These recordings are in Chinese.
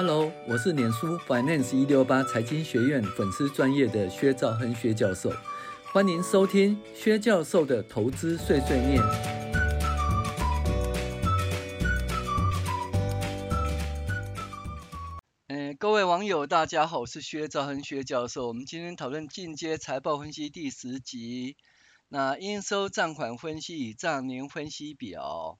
Hello，我是脸书 Finance 一六八财经学院粉丝专业的薛兆亨薛教授，欢迎收听薛教授的投资碎碎念。各位网友，大家好，我是薛兆亨薛教授。我们今天讨论进阶财报分析第十集，那应收账款分析与账龄分析表。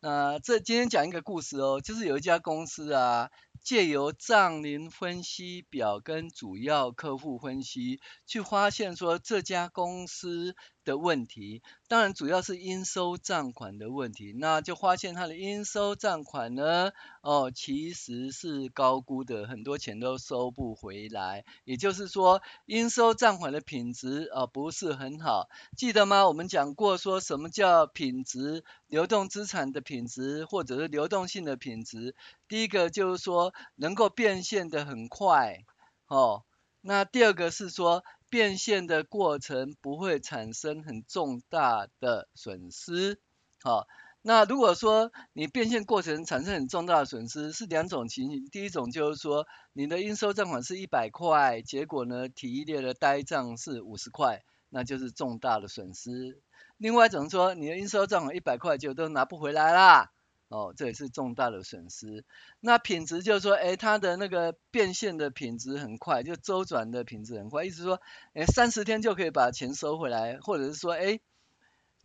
那这今天讲一个故事哦，就是有一家公司啊。借由账龄分析表跟主要客户分析，去发现说这家公司的问题，当然主要是应收账款的问题，那就发现它的应收账款呢，哦，其实是高估的，很多钱都收不回来，也就是说应收账款的品质啊、哦、不是很好，记得吗？我们讲过说什么叫品质，流动资产的品质或者是流动性的品质，第一个就是说能够变现的很快，哦，那第二个是说。变现的过程不会产生很重大的损失，好，那如果说你变现过程产生很重大的损失，是两种情形，第一种就是说你的应收账款是一百块，结果呢提列的呆账是五十块，那就是重大的损失；另外一种说你的应收账款一百块就都拿不回来啦。哦，这也是重大的损失。那品质就是说，哎，它的那个变现的品质很快，就周转的品质很快，意思说，哎，三十天就可以把钱收回来，或者是说，哎，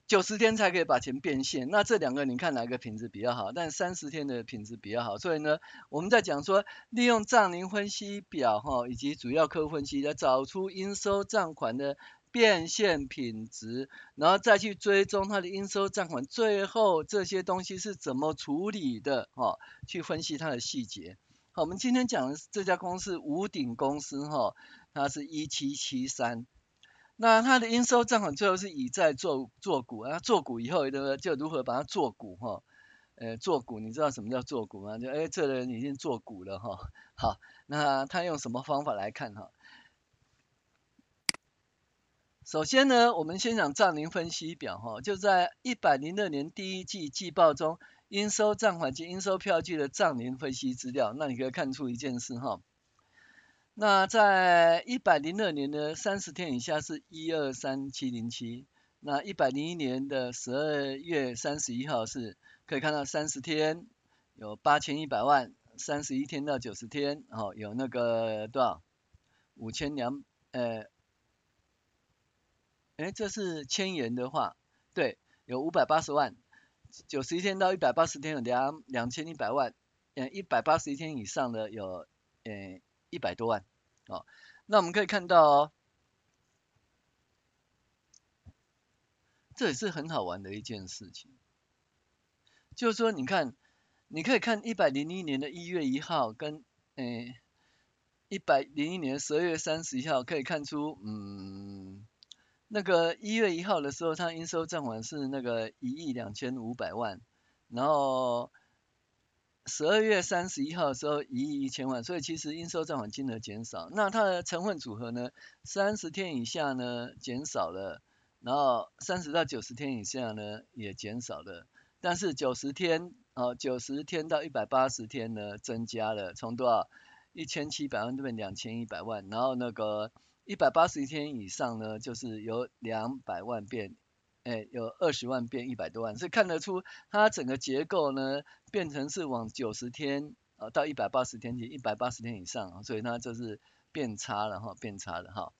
九十天才可以把钱变现。那这两个你看哪个品质比较好？但三十天的品质比较好。所以呢，我们在讲说，利用账龄分析表哈，以及主要客户分析来找出应收账款的。变现品质，然后再去追踪它的应收账款，最后这些东西是怎么处理的？哈，去分析它的细节。好，我们今天讲的这家公司五鼎公司，哈，它是一七七三。那它的应收账款最后是以债做做股啊，做股以后呢，就如何把它做股？哈，呃，做股，你知道什么叫做股吗？就哎，这人已经做股了，哈。好，那他用什么方法来看？哈？首先呢，我们先讲账龄分析表哈，就在一百零二年第一季季报中，应收账款及应收票据的账龄分析资料。那你可以看出一件事哈，那在一百零二年的三十天以下是一二三七零七，那一百零一年的十二月三十一号是可以看到三十天有八千一百万，三十一天到九十天哦有那个多少五千两呃。哎，这是千元的话，对，有五百八十万，九十一天到一百八十天有两两千一百万，嗯，一百八十一天以上的有，嗯，一百多万，哦，那我们可以看到哦，这也是很好玩的一件事情，就是说，你看，你可以看一百零一年的一月一号跟，呃，一百零一年十二月三十一号可以看出，嗯。那个一月一号的时候，它应收账款是那个一亿两千五百万，然后十二月三十一号的时候一亿一千万，所以其实应收账款金额减少。那它的成分组合呢？三十天以下呢减少了，然后三十到九十天以下呢也减少了，但是九十天哦，九十天到一百八十天呢增加了，从多少一千七百万变两千一百万，然后那个。一百八十天以上呢，就是由两百万变，哎，有二十万变一百多万，所以看得出它整个结构呢，变成是往九十天啊到一百八十天及一百八十天以上，所以它就是变差了哈，变差了哈。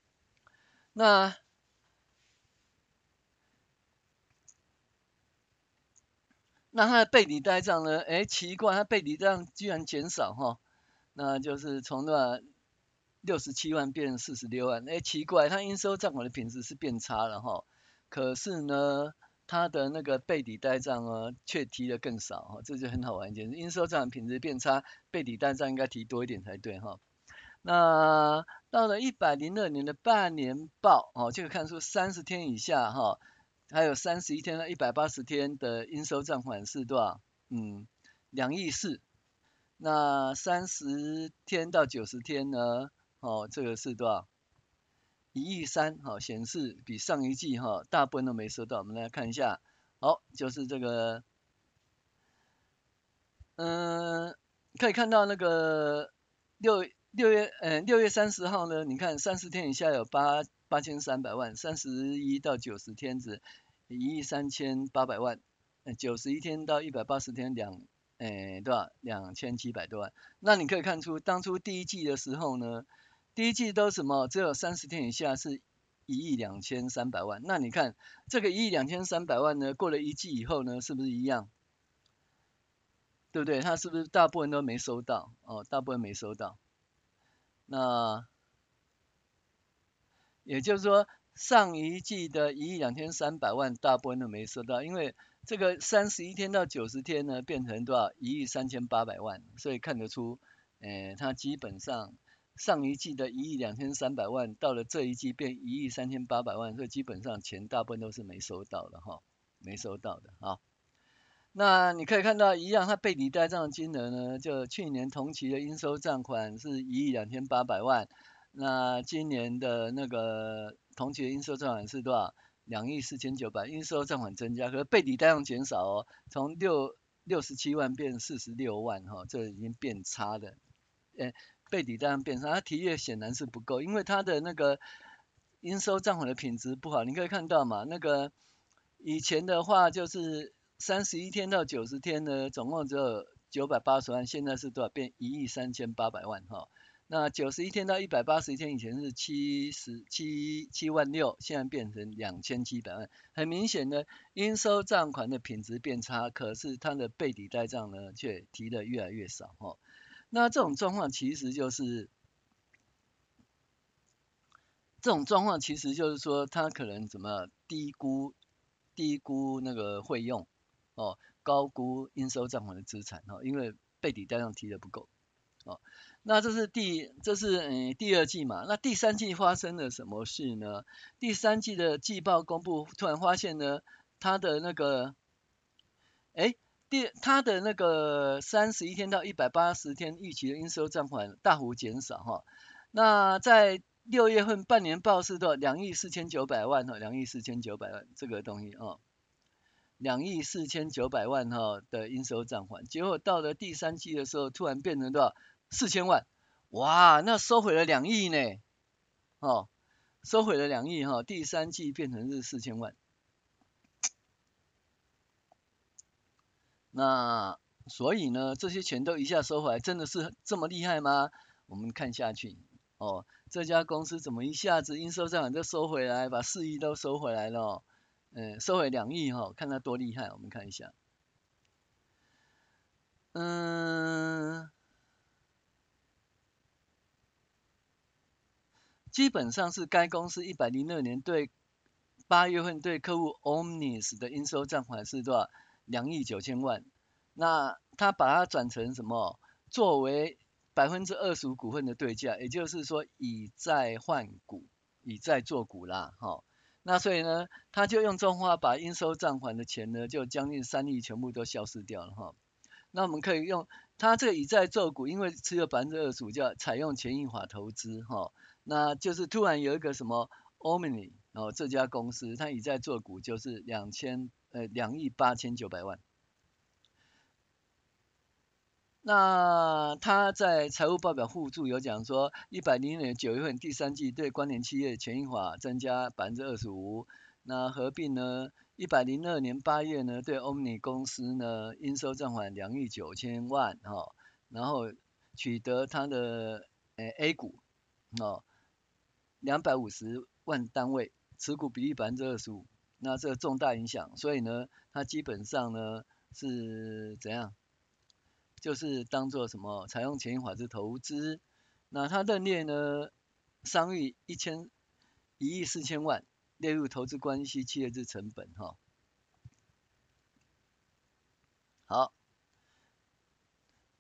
那那它的备抵呆账呢？哎，奇怪，它备抵呆账居然减少哈，那就是从那。六十七万变四十六万，哎，奇怪，它应收账款的品质是变差了哈，可是呢，它的那个备抵呆账呢，却提的更少哈，这就很好玩一件事，应收账款品质变差，备抵呆账应该提多一点才对哈。那到了一百零二年的半年报哦，就可以看出三十天以下哈，还有三十一天到一百八十天的应收账款是多少？嗯，两亿四。那三十天到九十天呢？哦，这个是多少？一亿三，好，显示比上一季哈、哦、大部分都没收到。我们来看一下，好，就是这个，嗯，可以看到那个六六月呃六月三十号呢，你看三十天以下有八八千三百万，三十一到九十天子一亿三千八百万，九十一天到一百八十天两哎多少两千七百多万。那你可以看出当初第一季的时候呢，第一季都什么只有三十天以下是一亿两千三百万。那你看这个一亿两千三百万呢，过了一季以后呢，是不是一样？对不对？他是不是大部分都没收到？哦，大部分没收到。那也就是说，上一季的一亿两千三百万，大部分都没收到，因为这个三十一天到九十天呢，变成多少？一亿三千八百万，所以看得出，呃，它基本上上一季的一亿两千三百万，到了这一季变一亿三千八百万，所以基本上钱大部分都是没收到的哈，没收到的啊。那你可以看到一样，它背抵呆账金额呢，就去年同期的应收账款是一亿两千八百万，那今年的那个同期的应收账款是多少？两亿四千九百，应收账款增加，可是背抵呆账减少哦，从六六十七万变四十六万哈、这已经变差的，诶，背抵呆账变差，它提列显然是不够，因为它的那个应收账款的品质不好，你可以看到嘛，那个以前的话就是。三十一天到九十天呢，总共只有九百八十万，现在是多少？变一亿三千八百万哈。那九十一天到一百八十一天，以前是七十七七万六，现在变成两千七百万。很明显的，应收账款的品质变差，可是它的背抵呆账呢，却提的越来越少哈。那这种状况其实就是，这种状况其实就是说，他可能怎么低估低估那个费用。哦，高估应收账款的资产哦，因为背抵呆账提的不够哦。那这是第这是嗯第二季嘛？那第三季发生了什么事呢？第三季的季报公布，突然发现呢，他的那个，哎，第它的那个三十一天到一百八十天预期的应收账款大幅减少哈、哦。那在六月份半年报是多少？两亿四千九百万哈，两亿四千九百万这个东西哦。两亿四千九百万哈的应收账款，结果到了第三季的时候，突然变成多少？四千万，哇，那收回了两亿呢，哦，收回了两亿哈，第三季变成是四千万，那所以呢，这些钱都一下收回来，真的是这么厉害吗？我们看下去，哦，这家公司怎么一下子应收账款就收回来，把四亿都收回来了？嗯，收回两亿哈，看他多厉害，我们看一下。嗯，基本上是该公司一百零二年对八月份对客户 Omnis 的应收账款是多少？两亿九千万。那他把它转成什么？作为百分之二十五股份的对价，也就是说以债换股，以债做股啦，哈。那所以呢，他就用这种话把应收账款的钱呢，就将近三亿全部都消失掉了哈。那我们可以用他这个以债做股，因为持有百分之二十五，叫采用权益法投资哈。那就是突然有一个什么 Omni 哦这家公司，他以债做股就是两千呃两亿八千九百万。那他在财务报表附注有讲说，一百零年九月份第三季对关联企业权益法增加百分之二十五，那合并呢，一百零二年八月呢对 Omni 公司呢应收账款两亿九千万哈，然后取得他的呃 A 股哦两百五十万单位，持股比例百分之二十五，那这个重大影响，所以呢，它基本上呢是怎样？就是当做什么采用权益法之投资，那它认列呢商誉一千一亿四千万列入投资关系企业之成本哈。好，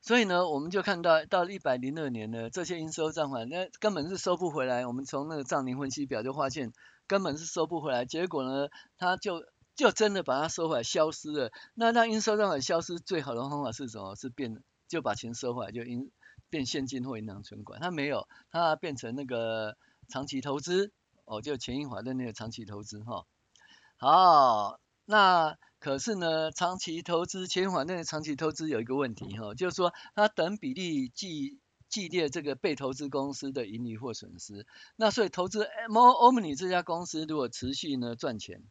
所以呢我们就看到到一百零二年呢这些应收账款那根本是收不回来，我们从那个账龄分析表就发现根本是收不回来，结果呢他就。就真的把它收回来，消失了。那让应收账款消失最好的方法是什么？是变，就把钱收回来，就应变现金或银行存款。它没有，它变成那个长期投资，哦，就权益法的那个长期投资哈。好，那可是呢，长期投资权益法那个长期投资有一个问题哈，就是说它等比例计系列这个被投资公司的盈利或损失。那所以投资 Mo Omi 这家公司如果持续呢赚钱。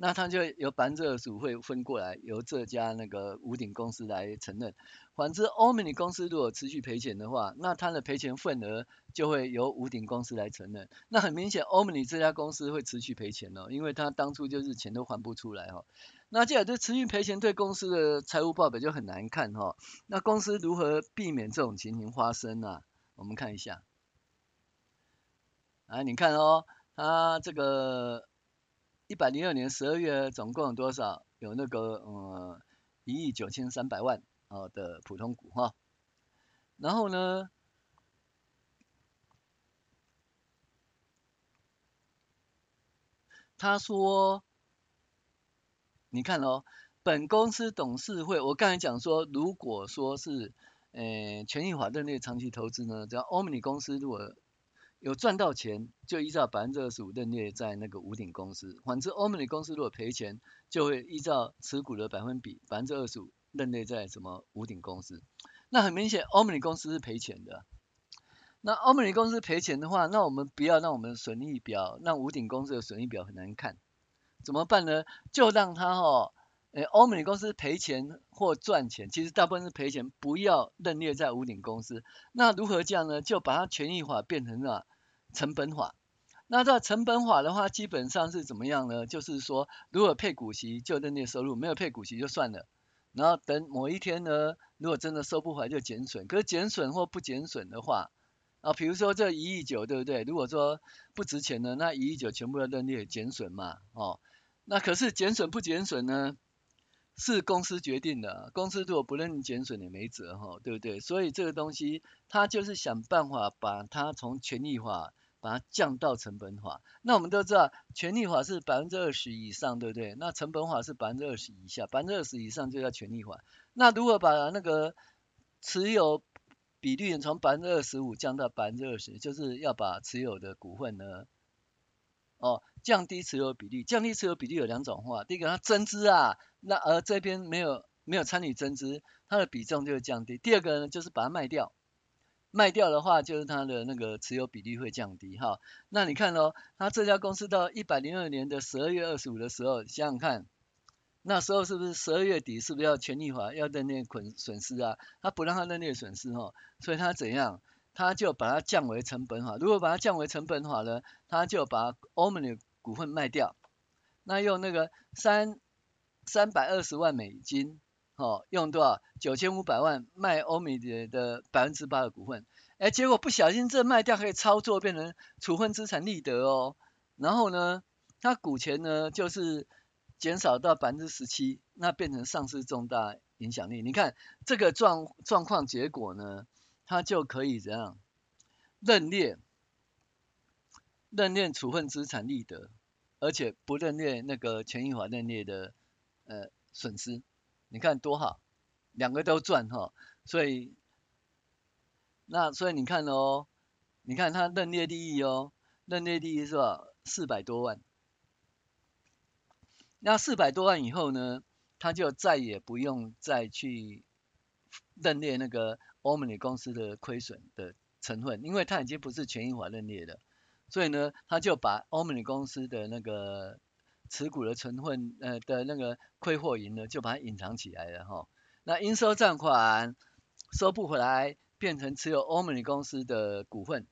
那他就有百分之二十五会分过来，由这家那个屋顶公司来承认。反之，Omni 公司如果持续赔钱的话，那他的赔钱份额就会由屋顶公司来承认。那很明显，Omni 这家公司会持续赔钱哦，因为他当初就是钱都还不出来哈、哦。那这样就持续赔钱，对公司的财务报表就很难看哈、哦。那公司如何避免这种情形发生呢、啊？我们看一下，啊，你看哦，他这个。一百零二年十二月总共有多少？有那个呃一亿九千三百万啊的普通股哈。然后呢，他说，你看哦，本公司董事会，我刚才讲说，如果说是呃权益法认列长期投资呢，只要欧美公司如果有赚到钱，就依照百分之二十五认列在那个屋顶公司；反之，欧美公司如果赔钱，就会依照持股的百分比百分之二十五认列在什么屋顶公司。那很明显，欧美公司是赔钱的。那欧美公司赔钱的话，那我们不要让我们损益表，让屋顶公司的损益表很难看，怎么办呢？就让他哦，诶，欧美公司赔钱或赚钱，其实大部分是赔钱，不要认列在屋顶公司。那如何这样呢？就把它权益法变成了成本法。那这成本法的话，基本上是怎么样呢？就是说，如果配股息就认列收入，没有配股息就算了。然后等某一天呢，如果真的收不回来就减损。可是减损或不减损的话，啊，比如说这一亿九，对不对？如果说不值钱呢，那一亿九全部要认列减损嘛，哦。那可是减损不减损呢？是公司决定的，公司如果不认减损也没辙哈，对不对？所以这个东西，它就是想办法把它从权益法把它降到成本法。那我们都知道，权益法是百分之二十以上，对不对？那成本法是百分之二十以下，百分之二十以上就叫权益法。那如果把那个持有比率从百分之二十五降到百分之二十，就是要把持有的股份呢，哦，降低持有比例。降低持有比例有两种话，第一个它增资啊。那而这边没有没有参与增资，它的比重就会降低。第二个呢，就是把它卖掉，卖掉的话，就是它的那个持有比例会降低哈。那你看哦，它这家公司到一百零二年的十二月二十五的时候，想想看，那时候是不是十二月底是不是要权益法要认列损损失啊？他不让他认列损失哦，所以他怎样？他就把它降为成本法。如果把它降为成本法呢，他就把欧美的股份卖掉，那用那个三。三百二十万美金，哦，用多少？九千五百万卖欧米的百分之八的股份，哎，结果不小心这卖掉可以操作变成处分资产利得哦，然后呢，它股权呢就是减少到百分之十七，那变成丧失重大影响力。你看这个状状况结果呢，他就可以怎样认列认列处分资产利得，而且不认列那个权益法认列的。呃，损失，你看多好，两个都赚哈，所以，那所以你看哦，你看他认列利益哦，认列利益是吧？四百多万，那四百多万以后呢，他就再也不用再去认列那个欧美公司的亏损的成分，因为它已经不是权益法认列的，所以呢，他就把欧美公司的那个。持股的成分，呃的那个亏或盈呢，就把它隐藏起来了哈。那应收账款收不回来，变成持有欧美公司的股份。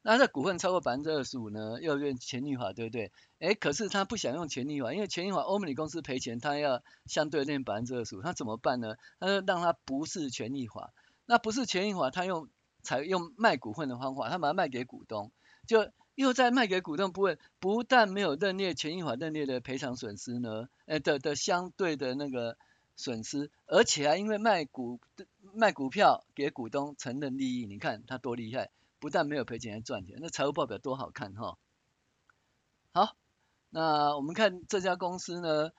那这股份超过百分之二十五呢，要用权益法，对不对？哎，可是他不想用权益法，因为权益法欧美公司赔钱，他要相对认百分之二十五，他怎么办呢？他就让他不是权益法，那不是权益法，他用采用卖股份的方法，他把它卖给股东，就。又在卖给股东部分，不但没有认列权益法认列的赔偿损失呢，呃的的相对的那个损失，而且还因为卖股卖股票给股东承认利益，你看他多厉害，不但没有赔钱还赚钱，那财务报表多好看哈。好，那我们看这家公司呢，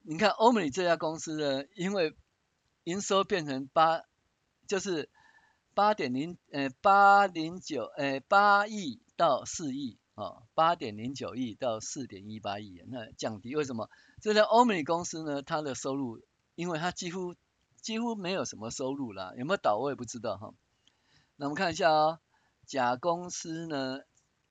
你看欧美这家公司呢，因为营收变成八，就是八点零呃八零九呃八亿。到四亿，啊，八点零九亿到四点一八亿，那降低为什么？这家欧美公司呢，它的收入，因为它几乎几乎没有什么收入啦，有没有倒我也不知道哈。那我们看一下哦，甲公司呢，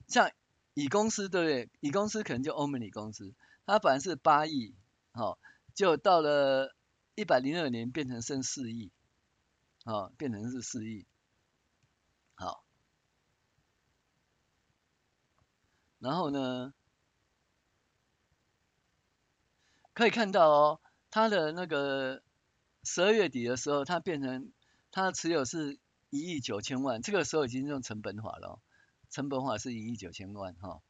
像乙公司对不对？乙公司可能就欧美公司，它本来是八亿，好，就到了一百零二年变成剩四亿，好，变成是四亿，好。然后呢，可以看到哦，它的那个十二月底的时候，它变成它的持有是一亿九千万，这个时候已经用成本法了，成本法是一亿九千万哈。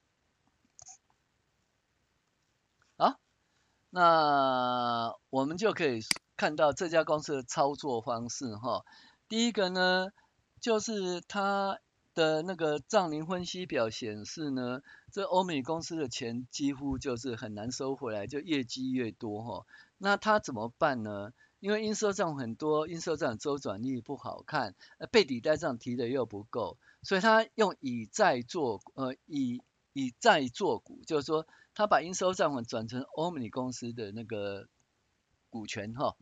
好，那我们就可以看到这家公司的操作方式哈。第一个呢，就是它。的那个账龄分析表显示呢，这欧美公司的钱几乎就是很难收回来，就越积越多哈，那他怎么办呢？因为应收账很多，应收账周转率不好看，呃，备抵贷账提的又不够，所以他用以债做呃以以债做股，就是说他把应收账款转成欧美公司的那个股权哈。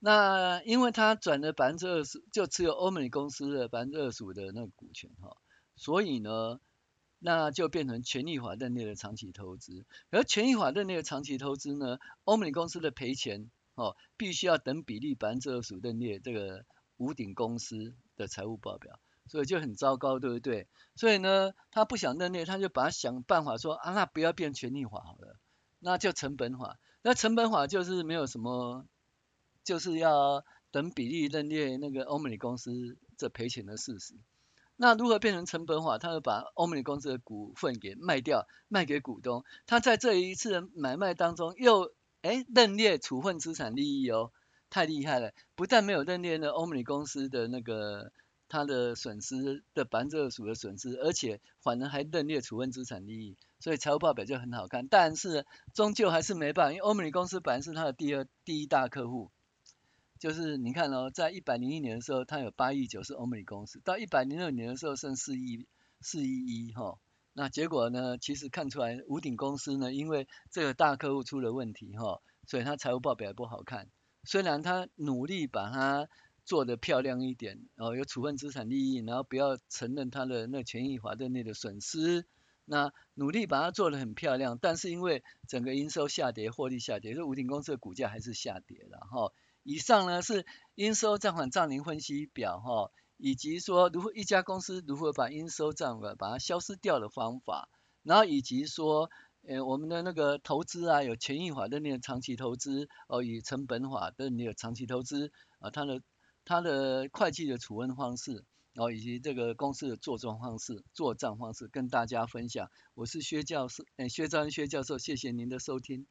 那因为他转了百分之二十，就持有欧美公司的百分之二十五的那个股权哈，所以呢，那就变成权益法认列的长期投资。而权益法认列的长期投资呢，欧美公司的赔钱哦，必须要等比例百分之二十五认列这个屋顶公司的财务报表，所以就很糟糕，对不对？所以呢，他不想认列，他就把他想办法说啊，那不要变权益法好了，那就成本法。那成本法就是没有什么。就是要等比例认列那个欧美公司这赔钱的事实。那如何变成成本法？他会把欧美公司的股份给卖掉，卖给股东。他在这一次买卖当中又哎认列处分资产利益哦，太厉害了！不但没有认列那欧美公司的那个他的损失的百分之二十五的损失，而且反而还认列处分资产利益，所以财务报表就很好看。但是终究还是没办法，因为欧美公司本来是他的第二第一大客户。就是你看哦，在一百零一年的时候，它有八亿九是欧美公司，到一百零二年的时候剩四亿四亿一哈，那结果呢，其实看出来屋顶公司呢，因为这个大客户出了问题哈，所以它财务报表也不好看。虽然它努力把它做得漂亮一点，哦，有处分资产利益，然后不要承认它的那权益法认列的损失，那努力把它做得很漂亮，但是因为整个营收下跌，获利下跌，所以屋顶公司的股价还是下跌了哈。以上呢是应收账款账龄分析表哈，以及说如何一家公司如何把应收账款把它消失掉的方法，然后以及说呃我们的那个投资啊有权益法认列长期投资哦，与成本法认列长期投资啊，它的它的会计的处分方式哦，以及这个公司的做账方式做账方式跟大家分享。我是薛教授，呃薛章薛教授，谢谢您的收听。